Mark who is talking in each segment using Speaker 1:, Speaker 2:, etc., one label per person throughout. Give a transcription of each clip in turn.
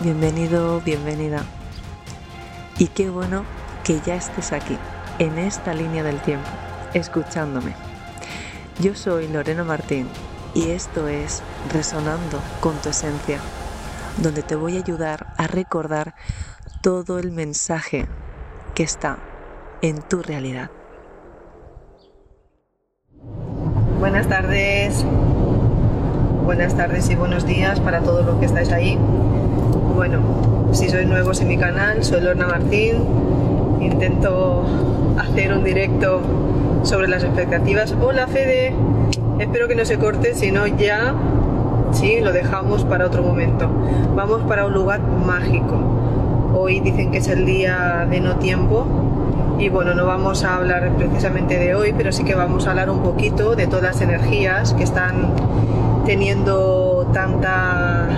Speaker 1: bienvenido, bienvenida. Y qué bueno que ya estés aquí, en esta línea del tiempo, escuchándome. Yo soy Lorena Martín y esto es Resonando con tu Esencia, donde te voy a ayudar a recordar todo el mensaje que está en tu realidad.
Speaker 2: Buenas tardes, buenas tardes y buenos días para todos los que estáis ahí. Bueno, si sois nuevos en mi canal, soy Lorna Martín. Intento hacer un directo sobre las expectativas. Hola Fede, espero que no se corte, si no ya sí, lo dejamos para otro momento. Vamos para un lugar mágico. Hoy dicen que es el día de no tiempo y bueno, no vamos a hablar precisamente de hoy, pero sí que vamos a hablar un poquito de todas las energías que están teniendo tanta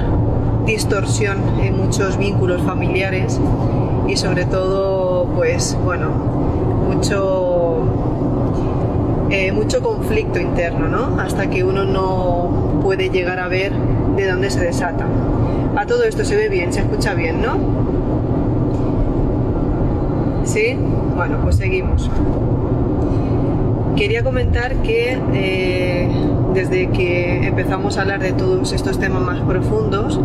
Speaker 2: distorsión en muchos vínculos familiares y sobre todo, pues bueno, mucho, eh, mucho conflicto interno, ¿no? Hasta que uno no puede llegar a ver de dónde se desata. A todo esto se ve bien, se escucha bien, ¿no? ¿Sí? Bueno, pues seguimos. Quería comentar que eh, desde que empezamos a hablar de todos estos temas más profundos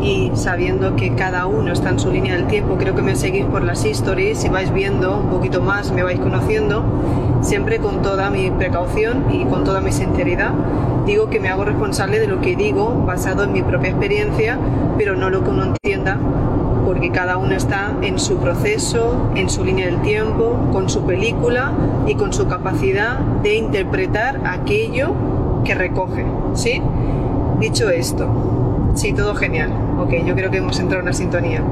Speaker 2: y sabiendo que cada uno está en su línea del tiempo, creo que me seguís por las stories, si vais viendo un poquito más, me vais conociendo, siempre con toda mi precaución y con toda mi sinceridad, digo que me hago responsable de lo que digo basado en mi propia experiencia, pero no lo que uno entienda porque cada uno está en su proceso, en su línea del tiempo, con su película y con su capacidad de interpretar aquello que recoge, ¿sí? Dicho esto, sí, todo genial. Ok, yo creo que hemos entrado en una sintonía.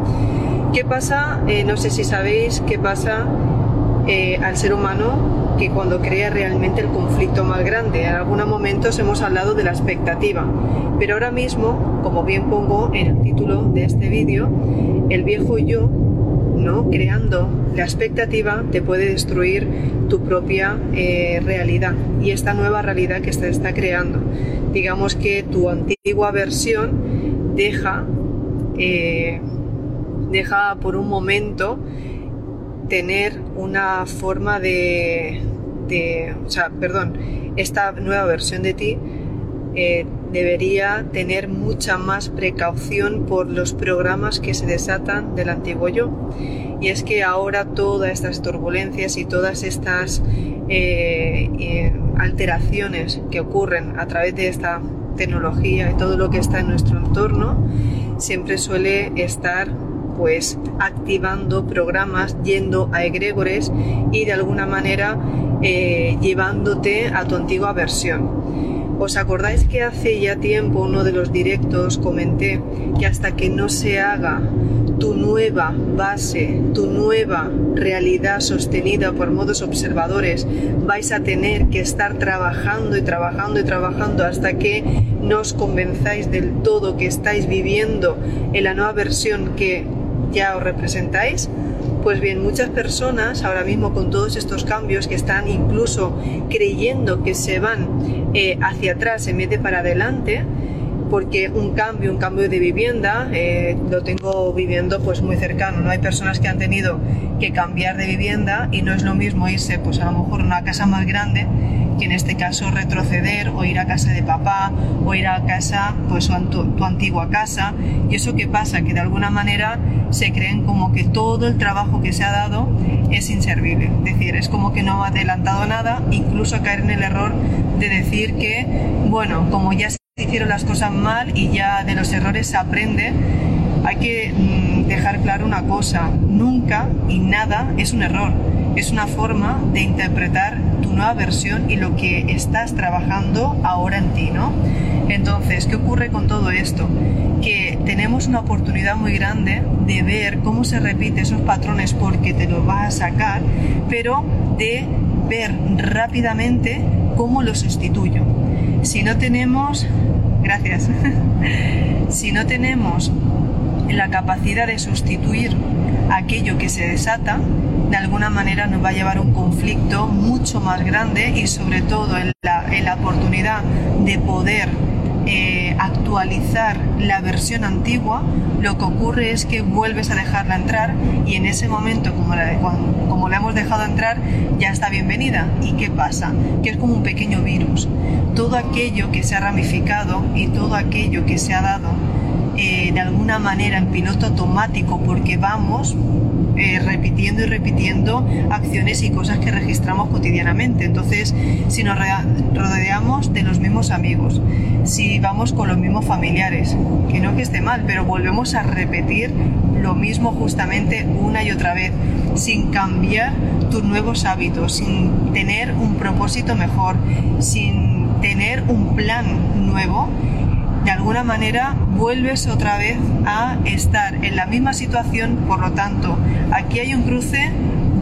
Speaker 2: ¿Qué pasa? Eh, no sé si sabéis qué pasa eh, al ser humano que cuando crea realmente el conflicto más grande. En algunos momentos hemos hablado de la expectativa, pero ahora mismo, como bien pongo en el título de este vídeo, el viejo yo, ¿no? creando la expectativa, te puede destruir tu propia eh, realidad y esta nueva realidad que se está creando. Digamos que tu antigua versión deja, eh, deja por un momento tener una forma de, o sea, perdón, esta nueva versión de ti eh, debería tener mucha más precaución por los programas que se desatan del antiguo yo. Y es que ahora todas estas turbulencias y todas estas eh, eh, alteraciones que ocurren a través de esta tecnología y todo lo que está en nuestro entorno, siempre suele estar pues activando programas, yendo a egregores y de alguna manera eh, llevándote a tu antigua versión. ¿Os acordáis que hace ya tiempo uno de los directos comenté que hasta que no se haga tu nueva base, tu nueva realidad sostenida por modos observadores, vais a tener que estar trabajando y trabajando y trabajando hasta que no os convenzáis del todo que estáis viviendo en la nueva versión que ya os representáis? Pues bien, muchas personas ahora mismo con todos estos cambios que están incluso creyendo que se van eh, hacia atrás en vez de para adelante, porque un cambio, un cambio de vivienda, eh, lo tengo viviendo pues muy cercano, ¿no? Hay personas que han tenido que cambiar de vivienda y no es lo mismo irse pues a lo mejor a una casa más grande que en este caso retroceder o ir a casa de papá o ir a casa, pues tu, tu antigua casa. Y eso que pasa, que de alguna manera se creen como que todo el trabajo que se ha dado es inservible. Es decir, es como que no ha adelantado nada, incluso caer en el error de decir que, bueno, como ya se hicieron las cosas mal y ya de los errores se aprende, hay que mm, dejar claro una cosa, nunca y nada es un error, es una forma de interpretar tu nueva versión y lo que estás trabajando ahora en ti, ¿no? Entonces, ¿qué ocurre con todo esto? Que tenemos una oportunidad muy grande de ver cómo se repiten esos patrones porque te los vas a sacar, pero de ver rápidamente cómo los sustituyo. Si no tenemos, gracias, si no tenemos la capacidad de sustituir aquello que se desata, de alguna manera nos va a llevar a un conflicto mucho más grande y sobre todo en la, en la oportunidad de poder eh, actualizar la versión antigua, lo que ocurre es que vuelves a dejarla entrar y en ese momento, como como la hemos dejado entrar, ya está bienvenida. ¿Y qué pasa? Que es como un pequeño virus. Todo aquello que se ha ramificado y todo aquello que se ha dado de alguna manera en piloto automático porque vamos eh, repitiendo y repitiendo acciones y cosas que registramos cotidianamente. Entonces, si nos rodeamos de los mismos amigos, si vamos con los mismos familiares, que no que esté mal, pero volvemos a repetir lo mismo justamente una y otra vez, sin cambiar tus nuevos hábitos, sin tener un propósito mejor, sin tener un plan nuevo, de alguna manera vuelves otra vez a estar en la misma situación, por lo tanto, aquí hay un cruce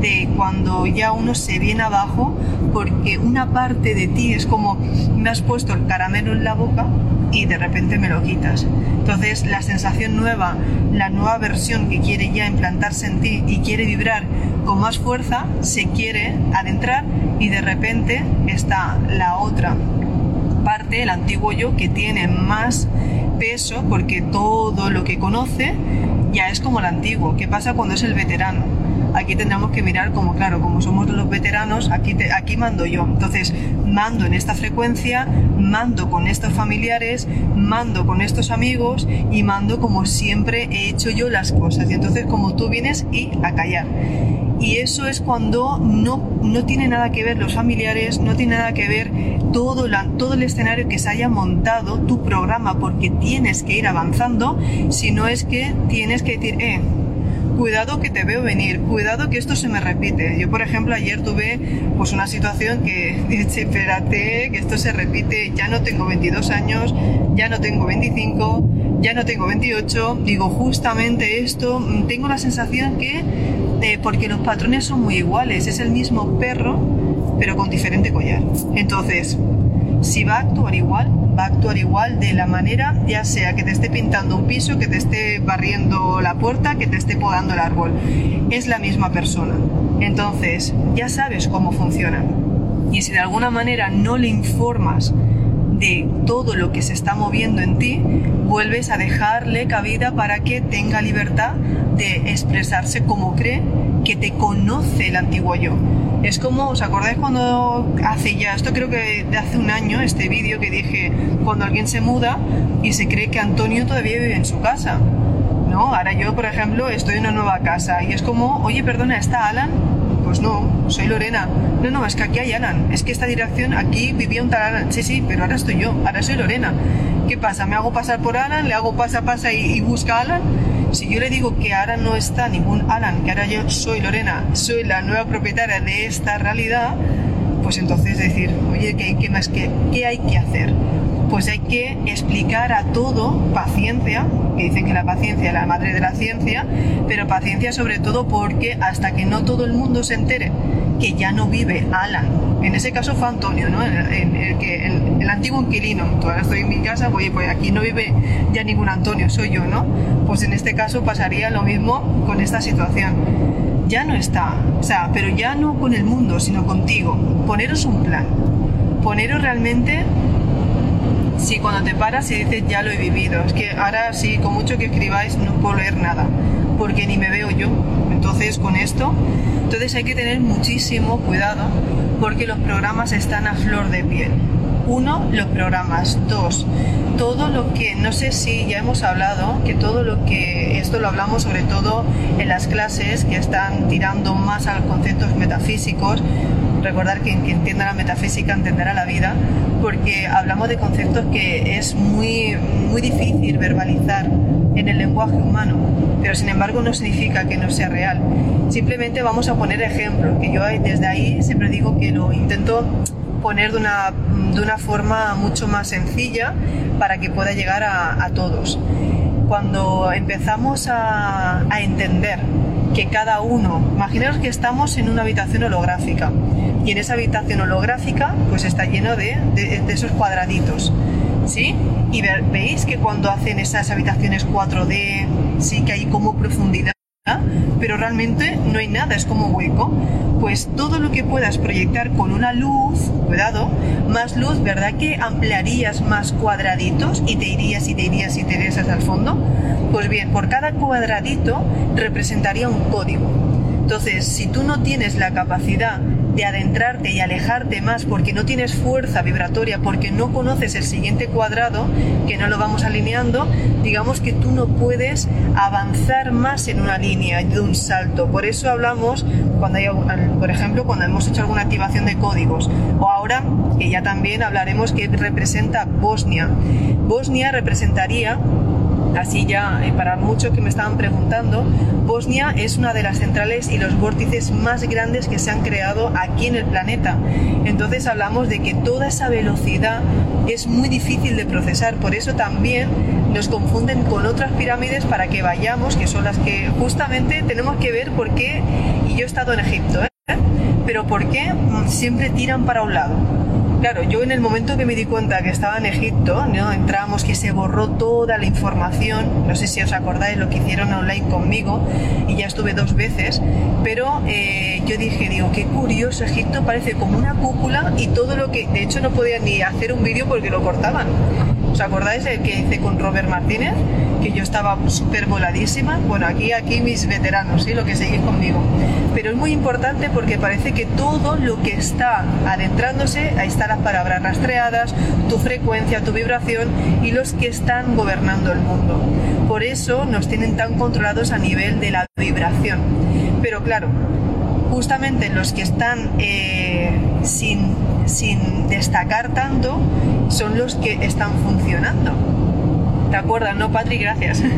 Speaker 2: de cuando ya uno se viene abajo porque una parte de ti es como me has puesto el caramelo en la boca y de repente me lo quitas. Entonces la sensación nueva, la nueva versión que quiere ya implantarse en ti y quiere vibrar con más fuerza, se quiere adentrar y de repente está la otra el antiguo yo, que tiene más peso porque todo lo que conoce ya es como el antiguo. ¿Qué pasa cuando es el veterano? Aquí tendremos que mirar como, claro, como somos los veteranos, aquí, aquí mando yo. Entonces, mando en esta frecuencia, mando con estos familiares, mando con estos amigos y mando como siempre he hecho yo las cosas. Y entonces, como tú vienes y a callar y eso es cuando no, no tiene nada que ver los familiares, no tiene nada que ver todo, la, todo el escenario que se haya montado tu programa porque tienes que ir avanzando, sino es que tienes que decir, eh, cuidado que te veo venir, cuidado que esto se me repite. Yo, por ejemplo, ayer tuve pues una situación que, espérate, que esto se repite, ya no tengo 22 años, ya no tengo 25, ya no tengo 28, digo justamente esto, tengo la sensación que, eh, porque los patrones son muy iguales, es el mismo perro, pero con diferente collar. Entonces, si va a actuar igual, va a actuar igual de la manera, ya sea que te esté pintando un piso, que te esté barriendo la puerta, que te esté podando el árbol. Es la misma persona. Entonces, ya sabes cómo funciona. Y si de alguna manera no le informas de todo lo que se está moviendo en ti, vuelves a dejarle cabida para que tenga libertad de expresarse como cree que te conoce el antiguo yo. Es como, ¿os acordáis cuando hace ya, esto creo que de hace un año, este vídeo que dije, cuando alguien se muda y se cree que Antonio todavía vive en su casa? ¿No? Ahora yo, por ejemplo, estoy en una nueva casa y es como, oye, perdona, ¿está Alan? Pues no, soy Lorena. No, no, es que aquí hay Alan. Es que esta dirección, aquí vivía un tal Alan. Sí, sí, pero ahora estoy yo, ahora soy Lorena. ¿Qué pasa? ¿Me hago pasar por Alan? ¿Le hago pasa, pasa y, y busca a Alan? Si yo le digo que ahora no está ningún Alan, que ahora yo soy Lorena, soy la nueva propietaria de esta realidad, pues entonces decir, oye, ¿qué, más, qué, qué hay que hacer? Pues hay que explicar a todo paciencia, que dicen que la paciencia es la madre de la ciencia, pero paciencia sobre todo porque hasta que no todo el mundo se entere que ya no vive Alan. En ese caso fue Antonio, ¿no? El, que, el, antiguo inquilino. Todavía estoy en mi casa, oye, pues aquí no vive ya ningún Antonio, soy yo, ¿no? Pues en este caso pasaría lo mismo con esta situación. Ya no está, o sea, pero ya no con el mundo, sino contigo. Poneros un plan. Poneros realmente si cuando te paras y dices ya lo he vivido, es que ahora sí, con mucho que escribáis no puedo leer nada, porque ni me veo yo. Entonces con esto, entonces hay que tener muchísimo cuidado porque los programas están a flor de piel. Uno, los programas. Dos, todo lo que, no sé si ya hemos hablado, que todo lo que, esto lo hablamos sobre todo en las clases que están tirando más a los conceptos metafísicos, recordar que quien entienda la metafísica entenderá la vida, porque hablamos de conceptos que es muy, muy difícil verbalizar en el lenguaje humano, pero sin embargo no significa que no sea real. Simplemente vamos a poner ejemplos, que yo desde ahí siempre digo que lo intento poner de una, de una forma mucho más sencilla para que pueda llegar a, a todos. Cuando empezamos a, a entender que cada uno, imaginaos que estamos en una habitación holográfica y en esa habitación holográfica pues está lleno de, de, de esos cuadraditos ¿sí? Y veis que cuando hacen esas habitaciones 4D, sí que hay como profundidad pero realmente no hay nada, es como hueco. Pues todo lo que puedas proyectar con una luz, cuidado, más luz, ¿verdad que ampliarías más cuadraditos y te irías y te irías y te irías hasta el fondo? Pues bien, por cada cuadradito representaría un código. Entonces, si tú no tienes la capacidad de adentrarte y alejarte más porque no tienes fuerza vibratoria, porque no conoces el siguiente cuadrado, que no lo vamos alineando, digamos que tú no puedes avanzar más en una línea de un salto. Por eso hablamos, cuando hay, por ejemplo, cuando hemos hecho alguna activación de códigos, o ahora que ya también hablaremos que representa Bosnia. Bosnia representaría así ya eh, para mucho que me estaban preguntando, Bosnia es una de las centrales y los vórtices más grandes que se han creado aquí en el planeta. Entonces hablamos de que toda esa velocidad es muy difícil de procesar, por eso también nos confunden con otras pirámides para que vayamos, que son las que justamente tenemos que ver por qué, y yo he estado en Egipto, ¿eh? pero por qué mm, siempre tiran para un lado Claro, yo en el momento que me di cuenta que estaba en Egipto, ¿no? entramos, que se borró toda la información, no sé si os acordáis lo que hicieron online conmigo, y ya estuve dos veces, pero eh, yo dije, digo, qué curioso, Egipto parece como una cúpula y todo lo que, de hecho no podía ni hacer un vídeo porque lo cortaban. ¿Os acordáis el que hice con Robert Martínez? Que yo estaba súper voladísima. Bueno, aquí, aquí mis veteranos, ¿sí? lo que seguís conmigo. Pero es muy importante porque parece que todo lo que está adentrándose, ahí están las palabras rastreadas, tu frecuencia, tu vibración y los que están gobernando el mundo. Por eso nos tienen tan controlados a nivel de la vibración. Pero claro, justamente los que están eh, sin, sin destacar tanto son los que están funcionando. ¿Te acuerdas, no, Patri? Gracias.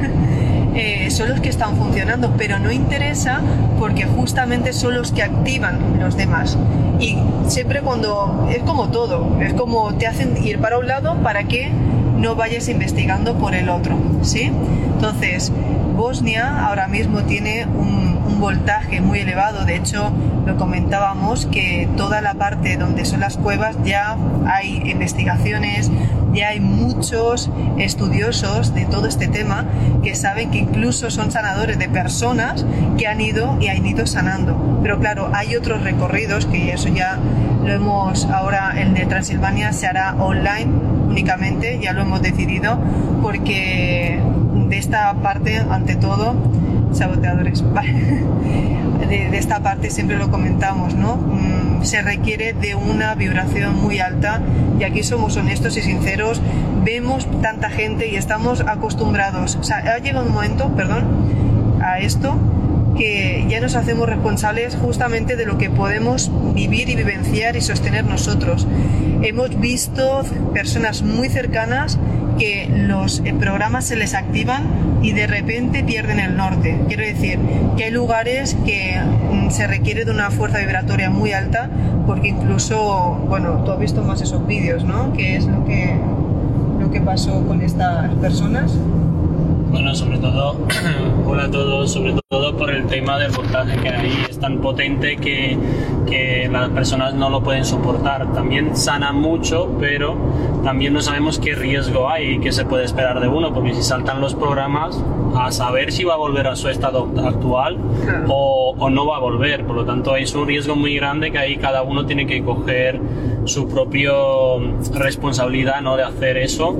Speaker 2: Eh, son los que están funcionando, pero no interesa porque justamente son los que activan los demás. Y siempre cuando es como todo, es como te hacen ir para un lado para que no vayas investigando por el otro, ¿sí? Entonces, Bosnia ahora mismo tiene un, voltaje muy elevado, de hecho lo comentábamos que toda la parte donde son las cuevas ya hay investigaciones, ya hay muchos estudiosos de todo este tema que saben que incluso son sanadores de personas que han ido y han ido sanando. Pero claro, hay otros recorridos que eso ya lo hemos ahora el de Transilvania se hará online únicamente, ya lo hemos decidido porque de esta parte, ante todo, saboteadores, de, de, esta parte siempre lo comentamos, ¿no? Mm, se requiere de una vibración muy alta y aquí somos honestos y sinceros, vemos tanta gente y estamos acostumbrados, ha llegado un momento, perdón, a esto que ya nos hacemos responsables justamente de lo que podemos vivir y vivenciar y sostener nosotros. Hemos visto personas muy cercanas que los eh, programas se les activan y de repente pierden el norte. Quiero decir que hay lugares que mm, se requiere de una fuerza vibratoria muy alta porque incluso, bueno, tú has visto más esos vídeos, ¿no? ¿Qué es lo que, lo que pasó con estas personas?
Speaker 3: Bueno, sobre todo, hola a todos, sobre todo por el tema del voltaje que ahí es tan potente que, que las personas no lo pueden soportar. También sana mucho, pero también no sabemos qué riesgo hay y qué se puede esperar de uno, porque si saltan los programas, a saber si va a volver a su estado actual o, o, no va a volver. Por lo tanto, es un riesgo muy grande que ahí cada uno tiene que coger su propia responsabilidad ¿no? de hacer eso.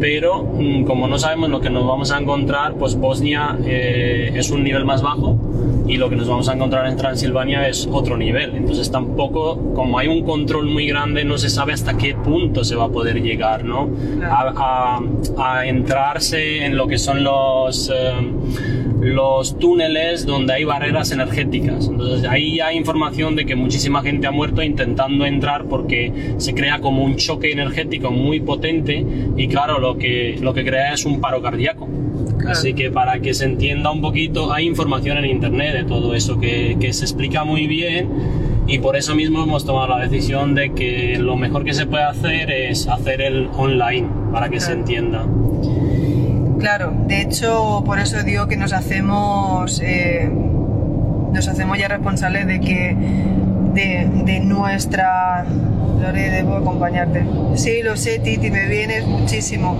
Speaker 3: Pero mm, como no sabemos lo que nos vamos a encontrar, pues Bosnia eh, es un nivel más bajo y lo que nos vamos a encontrar en Transilvania es otro nivel. Entonces tampoco, como hay un control muy grande, no se sabe hasta qué punto se va a poder llegar, ¿no? A, a, entrarse en lo que son los... Eh, los túneles donde hay barreras energéticas. Entonces ahí hay información de que muchísima gente ha muerto intentando entrar porque se crea como un choque energético muy potente y claro, lo que, lo que crea es un paro cardíaco. Así que para que se entienda un poquito, hay información en internet de todo eso que, que, se explica muy bien y por eso mismo hemos tomado la decisión de que lo mejor que se puede hacer es hacer el online para que se entienda.
Speaker 2: Claro, de hecho, por eso digo que nos hacemos, eh, nos hacemos ya responsables de que de, nuestra... Lore, debo acompañarte. Sí, lo sé, Titi, me vienes muchísimo.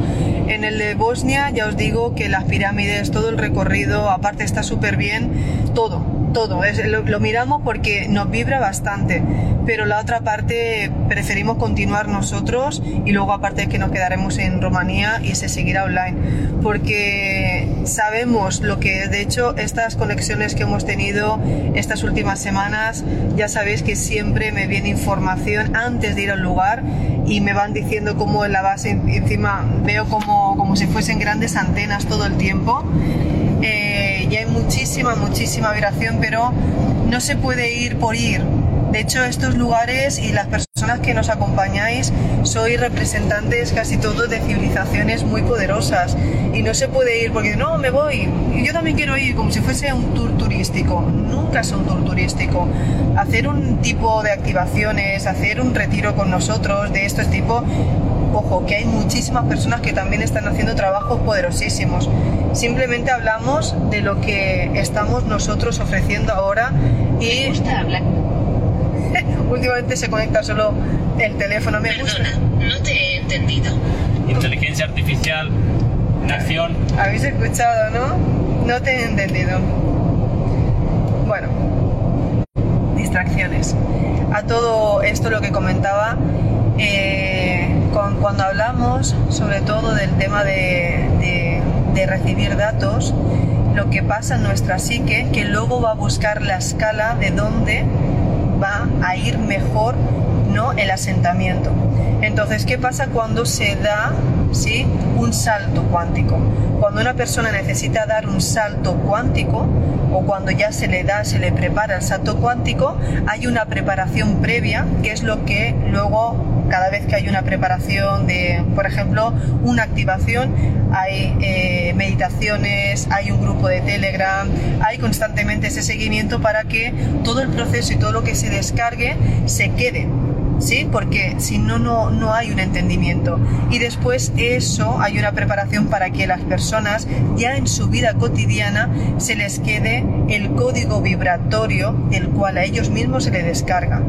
Speaker 2: En el de Bosnia ya os digo que las pirámides, todo el recorrido, aparte está súper bien, todo, todo. Es, lo, miramos porque nos vibra bastante, pero la otra parte preferimos continuar nosotros y luego aparte es que nos quedaremos en Rumanía y se seguirá online, porque sabemos lo que, de hecho, estas conexiones que hemos tenido estas últimas semanas, ya sabéis que siempre me viene información antes de ir al lugar y me van diciendo cómo en la base encima veo como, como si fuesen grandes antenas todo el tiempo. Eh, y hay muchísima, muchísima vibración, pero no se puede ir por ir. De hecho, estos lugares y las personas que nos acompañáis sois representantes casi todos de civilizaciones muy poderosas y no se puede ir porque no, me voy, yo también quiero ir como si fuese un tour turístico. Nunca es un tour turístico. Hacer un tipo de activaciones, hacer un retiro con nosotros de este tipo, ojo, que hay muchísimas personas que también están haciendo trabajos poderosísimos. Simplemente hablamos de lo que estamos nosotros ofreciendo ahora y... Últimamente se conecta solo el teléfono.
Speaker 4: Me Perdona, no te he entendido.
Speaker 3: Inteligencia artificial en acción.
Speaker 2: Habéis escuchado, ¿no? No te he entendido. Bueno, distracciones. A todo esto lo que comentaba, eh, cuando hablamos sobre todo del tema de, recibir datos, lo que pasa en nuestra psique, que luego va a buscar la escala de dónde va a ir mejor ¿no? el asentamiento. Entonces, ¿qué pasa cuando se da ¿sí? un salto cuántico? Cuando una persona necesita dar un salto cuántico o cuando ya se le da, se le prepara el salto cuántico, hay una preparación previa, que es lo que luego, cada vez que hay una preparación de, por ejemplo, una activación, hay eh, meditaciones, hay un grupo de Telegram, hay constantemente ese seguimiento para que todo el proceso y todo lo que se descargue se quede ¿sí? Porque si no, no, no hay un entendimiento. Y después eso hay una preparación para que las personas ya en su vida cotidiana se les quede el código vibratorio del cual a ellos mismos se les descarga.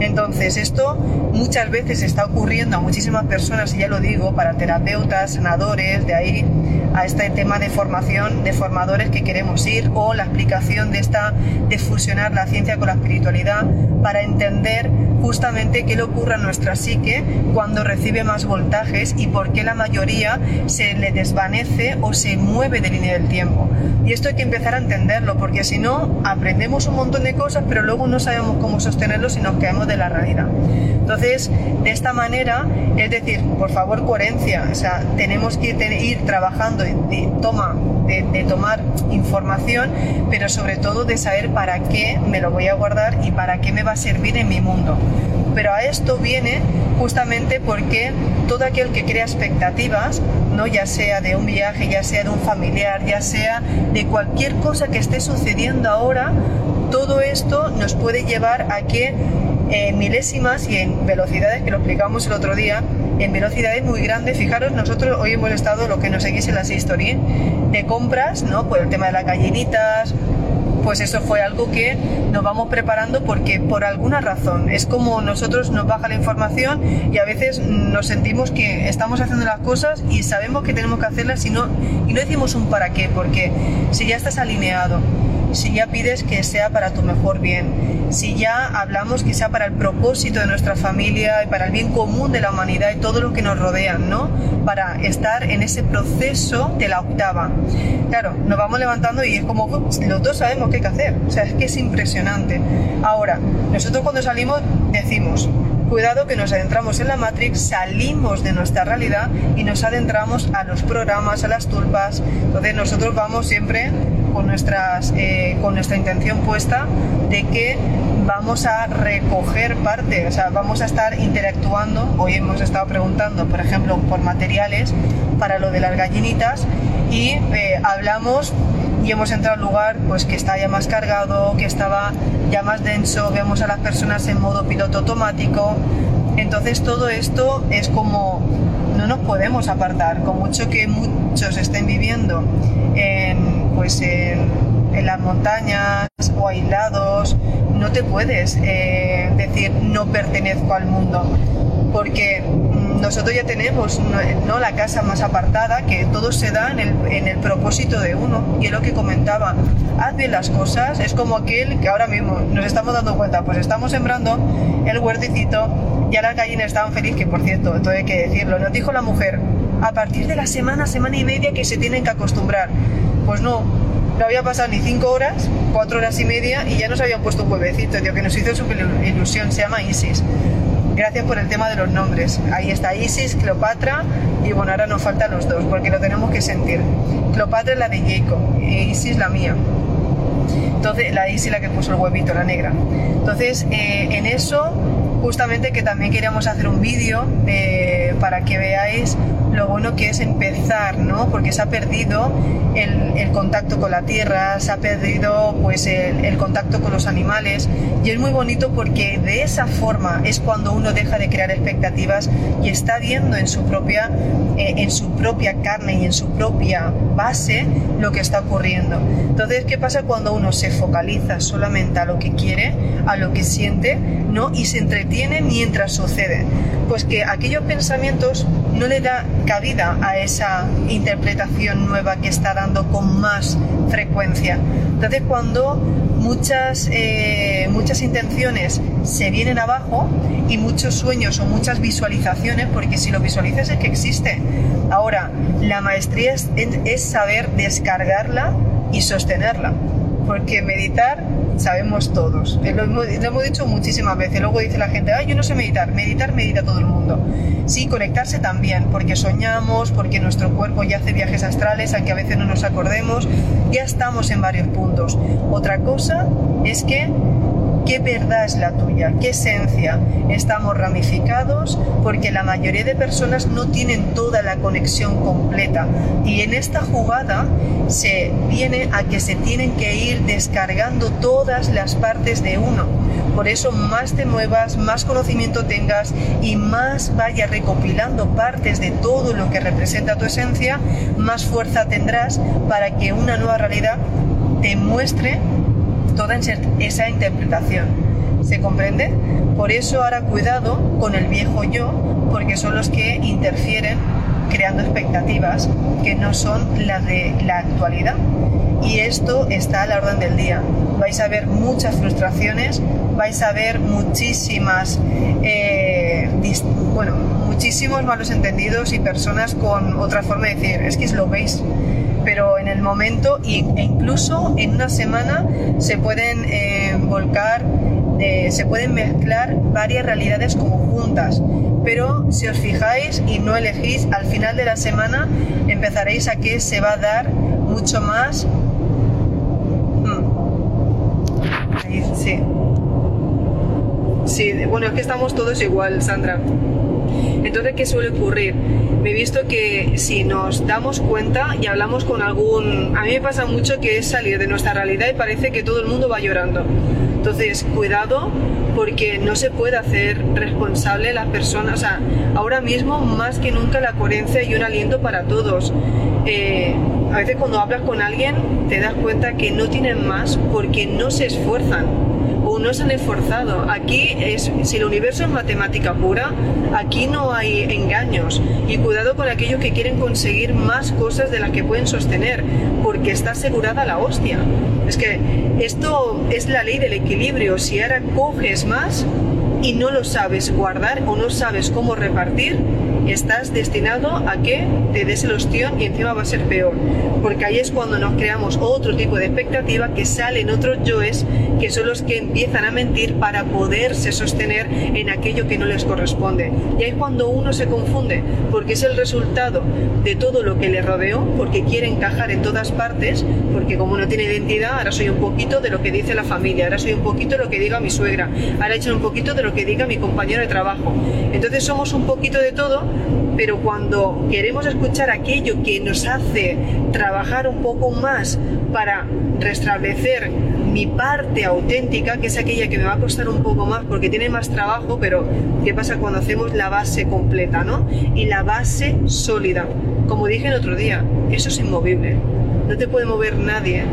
Speaker 2: Entonces esto muchas veces está ocurriendo a muchísimas personas, y ya lo digo, para terapeutas, sanadores, de ahí a este tema de formación de formadores que queremos ir o la explicación de esta de fusionar la ciencia con la espiritualidad para entender justamente qué le ocurre a nuestra psique cuando recibe más voltajes y por qué la mayoría se le desvanece o se mueve de línea del tiempo. Y esto hay que empezar a entenderlo, porque si no, aprendemos un montón de cosas, pero luego no sabemos cómo sostenerlo si nos caemos de la realidad. Entonces, de esta manera, es decir, por favor, coherencia, o sea, tenemos que ir, trabajando de, toma, de tomar información, pero sobre todo de saber para qué me lo voy a guardar y para qué me va a servir en mi mundo. Pero a esto viene justamente porque todo aquel que crea expectativas, ¿no? ya sea de un viaje, ya sea de un familiar, ya sea de cualquier cosa que esté sucediendo ahora, todo esto nos puede llevar a que en milésimas y en velocidades, que lo explicamos el otro día, en velocidades muy grandes. Fijaros, nosotros hoy hemos estado, lo que nos seguís en las historias, de compras, ¿no? Por el tema de las gallinitas, pues eso fue algo que nos vamos preparando porque por alguna razón es como nosotros nos baja la información y a veces nos sentimos que estamos haciendo las cosas y sabemos que tenemos que hacerlas y no, y no decimos un para qué, porque si ya estás alineado, si ya pides que sea para tu mejor bien, si ya hablamos que sea para el propósito de nuestra familia y para el bien común de la humanidad y todo lo que nos rodean, ¿no? Para estar en ese proceso de la octava. Claro, nos vamos levantando y es como los dos sabemos qué hay que hacer, o sea, es que es impresionante. Ahora, nosotros cuando salimos decimos, Cuidado que nos adentramos en la Matrix, salimos de nuestra realidad y nos adentramos a los programas, a las tulpas. Entonces nosotros vamos siempre con, nuestras, eh, con nuestra intención puesta de que vamos a recoger parte, o sea, vamos a estar interactuando. Hoy hemos estado preguntando, por ejemplo, por materiales para lo de las gallinitas y eh, hablamos y hemos entrado al lugar pues que está ya más cargado, que estaba ya más denso, vemos a las personas en modo piloto automático. Entonces todo esto es como no nos podemos apartar, con mucho que muchos estén viviendo en, pues en en las montañas o aislados, no te puedes eh, decir no pertenezco al mundo, porque mm, nosotros ya tenemos ¿no? la casa más apartada, que todo se da en el, en el propósito de uno, y es lo que comentaba, haz bien las cosas, es como aquel que ahora mismo nos estamos dando cuenta, pues estamos sembrando el huertecito, ya las gallinas estaban felices, que por cierto, todo hay que decirlo, nos dijo la mujer, a partir de la semana, semana y media que se tienen que acostumbrar. Pues no, no había pasado ni cinco horas, cuatro horas y media y ya nos habían puesto un huevecito, tío, que nos hizo súper ilusión, se llama Isis. Gracias por el tema de los nombres. Ahí está Isis, Cleopatra y bueno, ahora nos faltan los dos porque lo tenemos que sentir. Cleopatra es la de Jacob Isis la mía. Entonces, la Isis la que puso el huevito, la negra. Entonces, eh, en eso, justamente que también queríamos hacer un vídeo eh, para que veáis lo bueno que es empezar, ¿no? Porque se ha perdido el, contacto con la tierra, se ha perdido pues el, contacto con los animales y es muy bonito porque de esa forma es cuando uno deja de crear expectativas y está viendo en su propia, eh, en su propia carne y en su propia base lo que está ocurriendo. Entonces, ¿qué pasa cuando uno se focaliza solamente a lo que quiere, a lo que siente, ¿no? Y se entretiene mientras sucede. Pues que aquellos pensamientos no le da cabida a esa interpretación nueva que está dando con más frecuencia. Entonces cuando muchas, eh, muchas intenciones se vienen abajo y muchos sueños o muchas visualizaciones, porque si lo visualizas es que existe. Ahora, la maestría es saber descargarla y sostenerla porque meditar sabemos todos. Lo hemos, dicho muchísimas veces. Luego dice la gente, ay, yo no sé meditar. Meditar medita todo el mundo. Sí, conectarse también, porque soñamos, porque nuestro cuerpo ya hace viajes astrales, aunque a veces no nos acordemos. Ya estamos en varios puntos. Otra cosa es que qué verdad es la tuya, qué esencia. Estamos ramificados porque la mayoría de personas no tienen toda la conexión completa y en esta jugada se viene a que se tienen que ir descargando todas las partes de uno. Por eso más te muevas, más conocimiento tengas y más vayas recopilando partes de todo lo que representa tu esencia, más fuerza tendrás para que una nueva realidad te muestre toda esa interpretación. ¿Se comprende? Por eso ahora cuidado con el viejo yo, porque son los que interfieren creando expectativas que no son las de la actualidad. Y esto está a la orden del día. Vais a ver muchas frustraciones, vais a ver muchísimas, eh, bueno, muchísimos malos entendidos y personas con otra forma de decir, es que lo veis pero en el momento e incluso en una semana se pueden eh, volcar, eh, se pueden mezclar varias realidades como juntas. Pero si os fijáis y no elegís, al final de la semana empezaréis a que se va a dar mucho más. Hmm. sí. Sí, bueno, es que estamos todos igual, Sandra. Entonces, ¿qué suele ocurrir? Me he visto que si nos damos cuenta y hablamos con algún... A mí me pasa mucho que es salir de nuestra realidad y parece que todo el mundo va llorando. Entonces, cuidado porque no se puede hacer responsable las personas. O sea, ahora mismo más que nunca la coherencia y un aliento para todos. Eh, a veces cuando hablas con alguien te das cuenta que no tienen más porque no se esfuerzan no se han esforzado. Aquí es, si el universo es matemática pura, aquí no hay engaños. Y cuidado con aquellos que quieren conseguir más cosas de las que pueden sostener, porque está asegurada la hostia. Es que esto es la ley del equilibrio. Si ahora coges más y no lo sabes guardar o no sabes cómo repartir, estás destinado a que te des el ostión y encima va a ser peor. Porque ahí es cuando nos creamos otro tipo de expectativa que salen otros yoes que son los que empiezan a mentir para poderse sostener en aquello que no les corresponde. Y ahí es cuando uno se confunde, porque es el resultado de todo lo que le rodeó, porque quiere encajar en todas partes, porque como no tiene identidad, ahora soy un poquito de lo que dice la familia, ahora soy un poquito de lo que diga mi suegra, ahora he hecho un poquito de lo que diga mi compañero de trabajo. Entonces somos un poquito de todo pero cuando queremos escuchar aquello que nos hace trabajar un poco más para restablecer mi parte auténtica, que es aquella que me va a costar un poco más porque tiene más trabajo, pero ¿qué pasa cuando hacemos la base completa, no? Y la base sólida. Como dije el otro día, eso es inmovible. No te puede mover nadie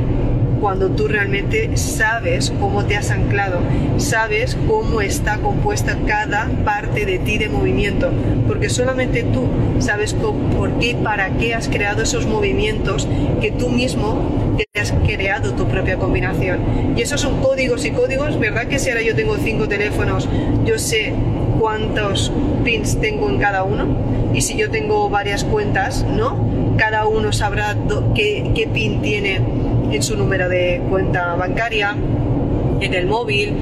Speaker 2: cuando tú realmente sabes cómo te has anclado, sabes cómo está compuesta cada parte de ti de movimiento, porque solamente tú sabes por qué y para qué has creado esos movimientos que tú mismo te has creado tu propia combinación. Y esos son códigos y códigos, ¿verdad que si ahora yo tengo cinco teléfonos, yo sé cuántos pins tengo en cada uno? Y si yo tengo varias cuentas, ¿no? Cada uno sabrá qué, qué pin tiene en su número de cuenta bancaria, en el móvil,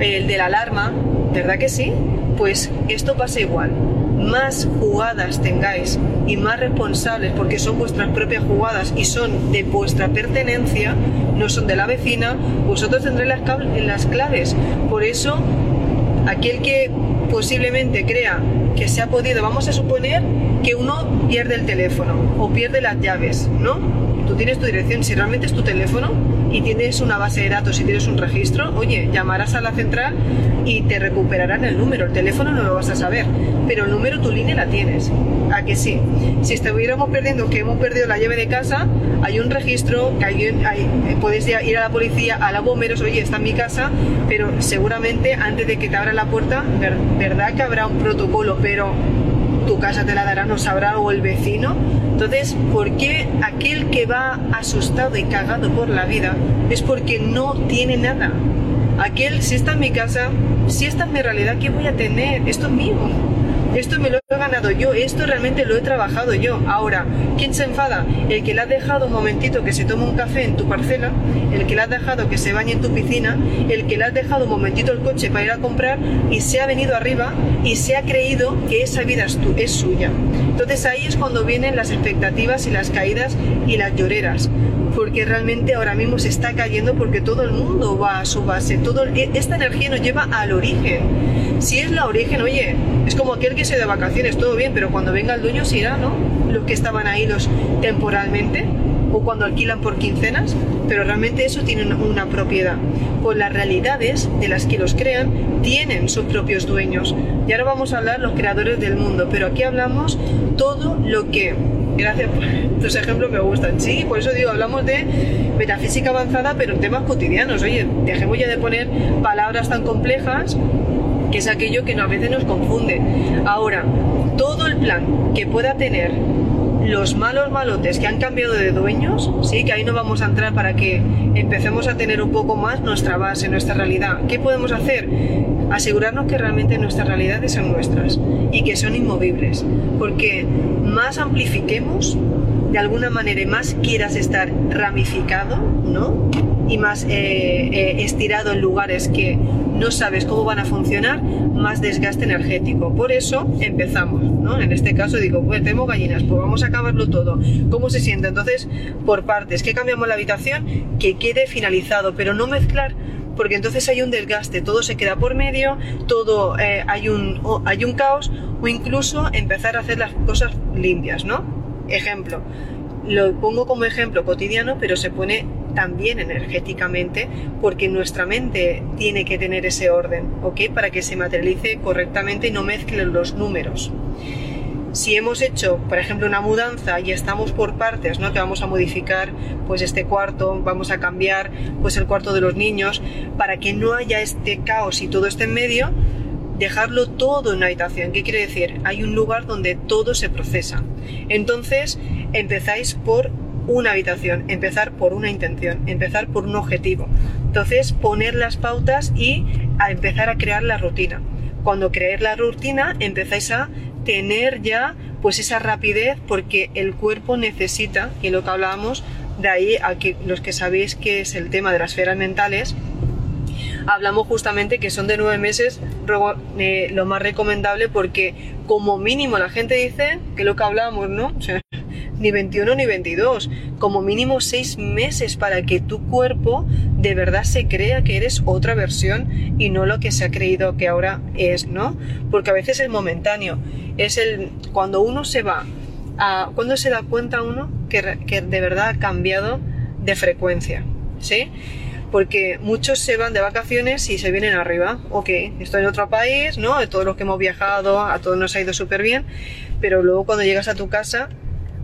Speaker 2: el de la alarma, ¿verdad que sí? Pues esto pasa igual. Más jugadas tengáis y más responsables, porque son vuestras propias jugadas y son de vuestra pertenencia, no son de la vecina, vosotros tendréis las, claves. Por eso, aquel que posiblemente crea que se ha podido, vamos a suponer que uno pierde el teléfono o pierde las llaves, ¿no? Tú tienes tu dirección, si realmente es tu teléfono y tienes una base de datos y tienes un registro, oye, llamarás a la central y te recuperarán el número. El teléfono no lo vas a saber, pero el número, tu línea la tienes. ¿A que sí? Si estuviéramos perdiendo, que hemos perdido la llave de casa, hay un registro, que hay, eh, puedes ir a la policía, a los bomberos, oye, está en mi casa, pero seguramente antes de que te abra la puerta, verdad que habrá un protocolo, pero tu casa te la dará, no sabrá, o el vecino. Entonces, ¿por qué aquel que va asustado y cagado por la vida es porque no tiene nada? Aquel, si está en mi casa, si esta es mi realidad, ¿qué voy a tener? Esto es mío esto me lo he ganado yo, esto realmente lo he trabajado yo. Ahora, ¿quién se enfada? El que le ha dejado un momentito que se tome un café en tu parcela, el que le has dejado que se bañe en tu piscina, el que le has dejado un momentito el coche para ir a comprar y se ha venido arriba y se ha creído que esa vida es, tu, es suya. Entonces ahí es cuando vienen las expectativas y las caídas y las lloreras porque realmente ahora mismo se está cayendo porque todo el mundo va a su base, todo, e, esta energía nos lleva al origen. Si es la origen, oye, es como aquel que se de vacaciones, todo bien, pero cuando venga el dueño se irá, ¿no? Los que estaban ahí los temporalmente o cuando alquilan por quincenas, pero realmente eso tiene una propiedad. Pues las realidades de las que los crean tienen sus propios dueños. Y ahora vamos a hablar los creadores del mundo, pero aquí hablamos todo lo que Gracias por tus ejemplos, me gustan. Sí, por eso digo, hablamos de metafísica avanzada, pero en temas cotidianos. Oye, dejemos ya de poner palabras tan complejas, que es aquello que a veces nos confunde. Ahora, todo el plan que pueda tener los malos malotes que han cambiado de dueños, sí, que ahí no vamos a entrar para que empecemos a tener un poco más nuestra base, nuestra realidad. ¿Qué podemos hacer? Asegurarnos que realmente nuestras realidades son nuestras y que son inmovibles, porque más amplifiquemos, de alguna manera, y más quieras estar ramificado, ¿no? Y más eh, eh, estirado en lugares que no sabes cómo van a funcionar, más desgaste energético. Por eso empezamos, ¿no? En este caso digo, pues tenemos gallinas, pues vamos a acabarlo todo. ¿Cómo se siente? Entonces, por partes, ¿qué cambiamos la habitación? Que quede finalizado, pero no mezclar porque entonces hay un desgaste, todo se queda por medio, todo eh, hay, un, hay un caos o incluso empezar a hacer las cosas limpias, ¿no? Ejemplo, lo pongo como ejemplo cotidiano, pero se pone también energéticamente porque nuestra mente tiene que tener ese orden, ¿ok? Para que se materialice correctamente y no mezclen los números. Si hemos hecho, por ejemplo, una mudanza y estamos por partes, ¿no? Que vamos a modificar pues este cuarto, vamos a cambiar pues el cuarto de los niños para que no haya este caos y todo esté en medio, dejarlo todo en una habitación. ¿Qué quiere decir? Hay un lugar donde todo se procesa. Entonces, empezáis por una habitación, empezar por una intención, empezar por un objetivo. Entonces, poner las pautas y a empezar a crear la rutina. Cuando creéis la rutina, empezáis a tener ya pues esa rapidez porque el cuerpo necesita, y lo que hablábamos, de ahí a que los que sabéis que es el tema de las esferas mentales, hablamos justamente que son de nueve meses eh, lo más recomendable porque como mínimo la gente dice que lo que hablamos, ¿no? ni 21 ni 22, como mínimo 6 meses para que tu cuerpo de verdad se crea que eres otra versión y no lo que se ha creído que ahora es, ¿no? Porque a veces es momentáneo, es el cuando uno se va cuando se da cuenta uno que, que de verdad ha cambiado de frecuencia, ¿sí? Porque muchos se van de vacaciones y se vienen arriba. Ok, estoy en otro país, ¿no? De todos los que hemos viajado, a todos nos ha ido súper bien, pero luego cuando llegas a tu casa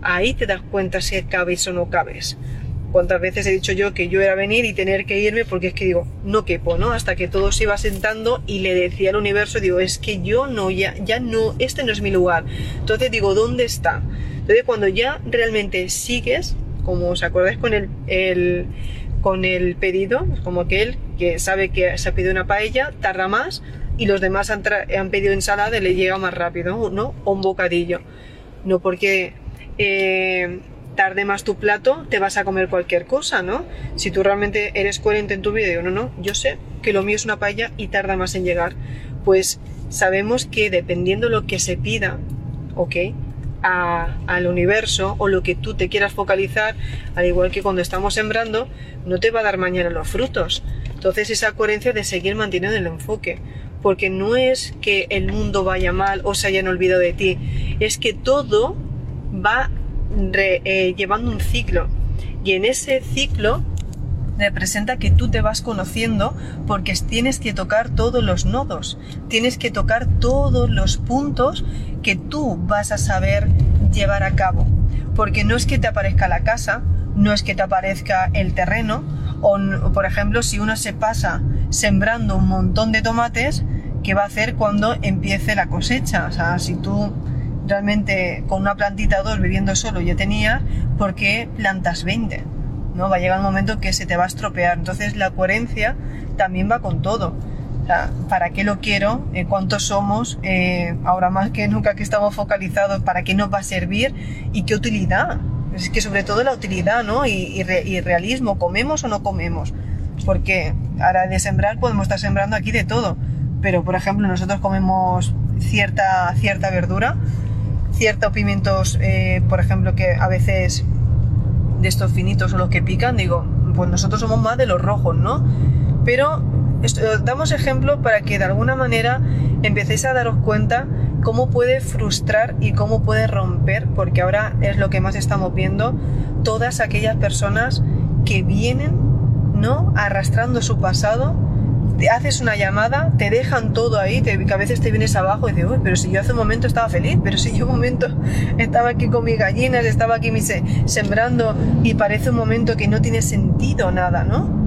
Speaker 2: ahí te das cuenta si cabes o no cabes. cuántas veces he dicho yo que yo era venir y tener que irme porque es que digo, no quepo, ¿no? Hasta que todo se iba sentando y le decía al universo, digo, es que yo no, ya, ya no, este no es mi lugar. Entonces digo, ¿dónde está? Entonces cuando ya realmente sigues, como os acordáis con el, el con el pedido, como aquel que sabe que se ha pedido una paella, tarda más y los demás han, han pedido ensalada y le llega más rápido, ¿no? O un bocadillo. No porque eh, tarde más tu plato, te vas a comer cualquier cosa, ¿no? Si tú realmente eres coherente en tu video, no, no, yo sé que lo mío es una paella y tarda más en llegar. Pues sabemos que dependiendo lo que se pida, ¿ok? Al universo o lo que tú te quieras focalizar, al igual que cuando estamos sembrando, no te va a dar mañana los frutos. Entonces esa coherencia de seguir manteniendo el enfoque, porque no es que el mundo vaya mal o se hayan olvidado de ti, es que todo va eh, llevando un ciclo y en ese ciclo representa que tú te vas conociendo porque tienes que tocar todos los nodos, tienes que tocar todos los puntos que tú vas a saber llevar a cabo. Porque no es que te aparezca la casa, no es que te aparezca el terreno, o por ejemplo, si uno se pasa sembrando un montón de tomates, ¿qué va a hacer cuando empiece la cosecha? O sea, si tú realmente con una plantita o dos viviendo solo ya tenías, ¿por qué plantas 20? ¿No? Va a llegar un momento que se te va a estropear. Entonces la coherencia también va con todo. ¿para qué lo quiero? Eh, ¿Cuántos somos? Eh, ahora más que nunca que estamos focalizados, ¿para qué nos va a servir? ¿Y qué utilidad? Es que sobre todo la utilidad, ¿no? Y, realismo, ¿comemos o no comemos? Porque ahora de sembrar podemos estar sembrando aquí de todo. Pero, por ejemplo, nosotros comemos cierta, cierta verdura, ciertos pimientos, eh, por ejemplo, que a veces de estos finitos o los que pican, digo, pues nosotros somos más de los rojos, ¿no? Pero esto, damos ejemplo para que de alguna manera empecéis a daros cuenta cómo puede frustrar y cómo puede romper, porque ahora es lo que más estamos viendo, todas aquellas personas que vienen, ¿no? Arrastrando su pasado haces una llamada, te dejan todo ahí, te, que a veces te vienes abajo y dices, uy, pero si yo hace un momento estaba feliz, pero si yo un momento estaba aquí con mis gallinas, estaba aquí sembrando y parece un momento que no tiene sentido nada, ¿no?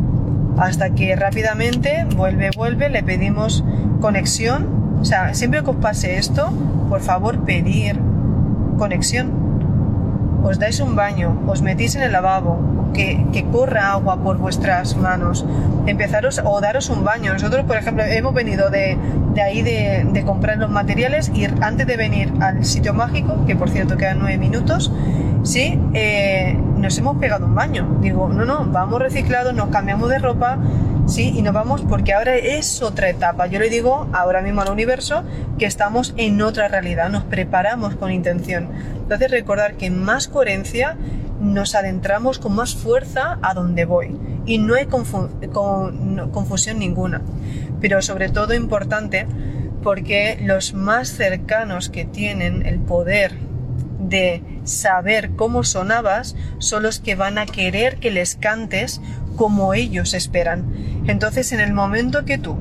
Speaker 2: Hasta que rápidamente vuelve, vuelve, le pedimos conexión. O sea, siempre que os pase esto, por favor pedir conexión. Os dais un baño, os metís en el lavabo, que, corra agua por vuestras manos, empezaros o daros un baño. Nosotros, por ejemplo, hemos venido de, ahí de, comprar los materiales y antes de venir al sitio mágico, que por cierto quedan nueve minutos, sí, eh, nos hemos pegado un baño. Digo, no, no, vamos reciclados, nos cambiamos de ropa, sí, y nos vamos porque ahora es otra etapa. Yo le digo ahora mismo al universo que estamos en otra realidad, nos preparamos con intención. Entonces recordar que más coherencia nos adentramos con más fuerza a donde voy y no hay confusión ninguna. Pero sobre todo importante porque los más cercanos que tienen el poder de saber cómo sonabas son los que van a querer que les cantes como ellos esperan. Entonces en el momento que tú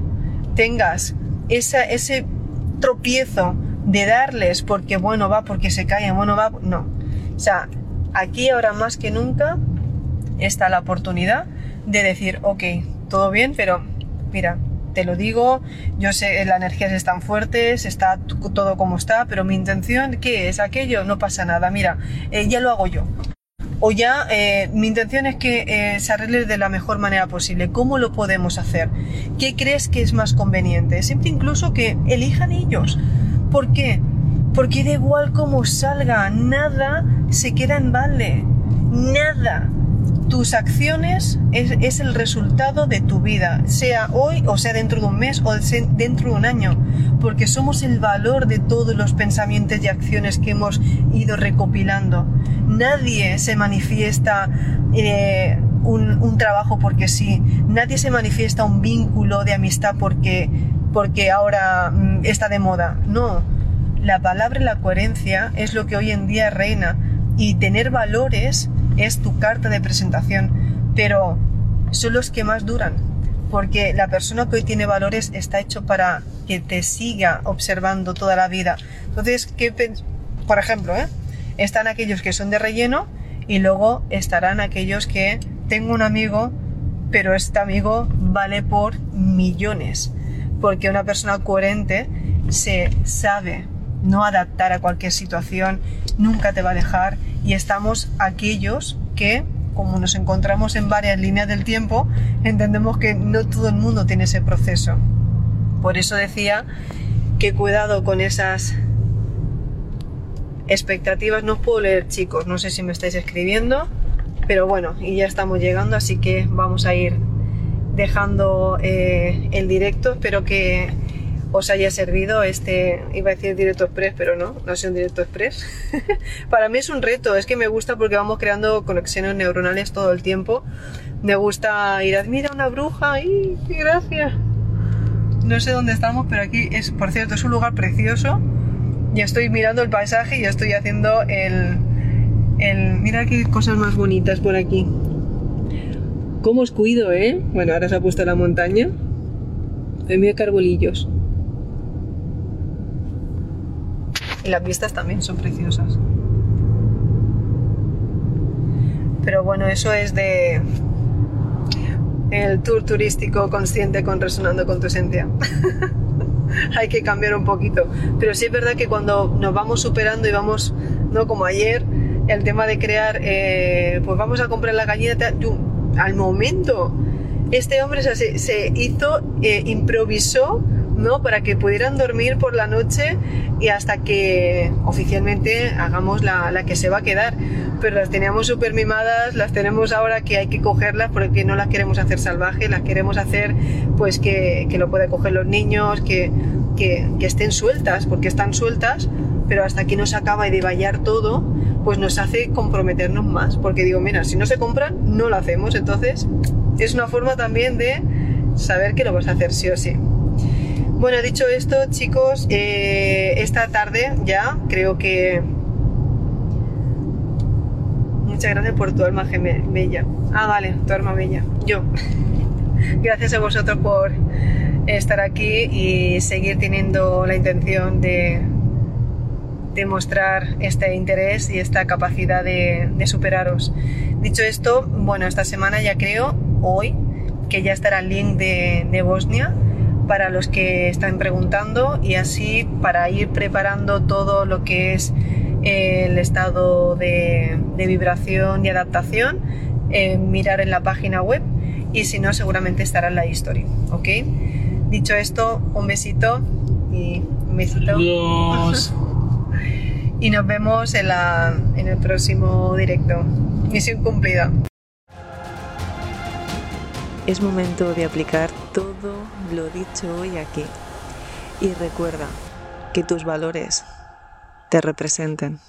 Speaker 2: tengas ese tropiezo de darles porque bueno va, porque se caen, bueno va, no. O sea, aquí ahora más que nunca está la oportunidad de decir, ok, todo bien, pero mira, te lo digo, yo sé, las energías están fuertes, está todo como está, pero mi intención, ¿qué es aquello? No pasa nada, mira, eh, ya lo hago yo. O ya, eh, mi intención es que eh, se arregle de la mejor manera posible. ¿Cómo lo podemos hacer? ¿Qué crees que es más conveniente? Siempre incluso que elijan ellos. ¿Por qué? Porque da igual cómo salga, nada se queda en balde. Nada. Tus acciones es, el resultado de tu vida, sea hoy o sea dentro de un mes o dentro de un año, porque somos el valor de todos los pensamientos y acciones que hemos ido recopilando. Nadie se manifiesta eh, un, trabajo porque sí, nadie se manifiesta un vínculo de amistad porque, porque ahora mm, está de moda. No, la palabra y la coherencia es lo que hoy en día reina y tener valores es tu carta de presentación, pero son los que más duran, porque la persona que hoy tiene valores está hecho para que te siga observando toda la vida. Entonces, ¿qué por ejemplo, ¿eh? están aquellos que son de relleno y luego estarán aquellos que tengo un amigo, pero este amigo vale por millones, porque una persona coherente se sabe no adaptar a cualquier situación, nunca te va a dejar y estamos aquellos que como nos encontramos en varias líneas del tiempo, entendemos que no todo el mundo tiene ese proceso. Por eso decía que cuidado con esas expectativas. No os puedo leer, chicos, no sé si me estáis escribiendo, pero bueno, y ya estamos llegando, así que vamos a ir dejando eh, el directo. Espero que os haya servido este, iba a decir directo express, pero no, no es un directo express. Para mí es un reto, es que me gusta porque vamos creando conexiones neuronales todo el tiempo. Me gusta ir a, mira una bruja, y gracias. No sé dónde estamos, pero aquí es, por cierto, es un lugar precioso. Ya estoy mirando el paisaje y ya estoy haciendo el, el... Mira qué cosas más bonitas por aquí. ¿Cómo os cuido, eh? Bueno, ahora se ha puesto la montaña. Mira carbolillos. Y las vistas también son preciosas. Pero bueno, eso es de el tour turístico consciente con resonando con tu esencia. Hay que cambiar un poquito. Pero sí es verdad que cuando nos vamos superando y vamos, no como ayer, el tema de crear, eh, pues vamos a comprar la gallina, al momento, este hombre se, se hizo, eh, improvisó ¿no? Para que pudieran dormir por la noche y hasta que oficialmente hagamos la, que se va a quedar. Pero las teníamos súper mimadas, las tenemos ahora que hay que cogerlas porque no las queremos hacer salvajes, las queremos hacer pues que, lo puedan coger los niños, que, que, estén sueltas, porque están sueltas, pero hasta que no se acaba de vallar todo, pues nos hace comprometernos más. Porque digo, mira, si no se compran, no lo hacemos. Entonces, es una forma también de saber que lo vas a hacer sí o sí. Bueno, dicho esto, chicos, eh, esta tarde ya creo que... Muchas gracias por tu alma bella. Ah, vale, tu alma bella. Yo. gracias a vosotros por estar aquí y seguir teniendo la intención de, demostrar este interés y esta capacidad de, superaros. Dicho esto, bueno, esta semana ya creo, hoy, que ya estará el link de, de Bosnia para los que están preguntando y así para ir preparando todo lo que es el estado de, vibración y adaptación, eh, mirar en la página web y si no seguramente estará en la historia, ¿ok? Dicho esto, un besito y un besito. y nos vemos en, la, en el próximo directo. Misión cumplida.
Speaker 1: Es momento de aplicar todo lo dicho hoy aquí. Y recuerda que tus valores te representen.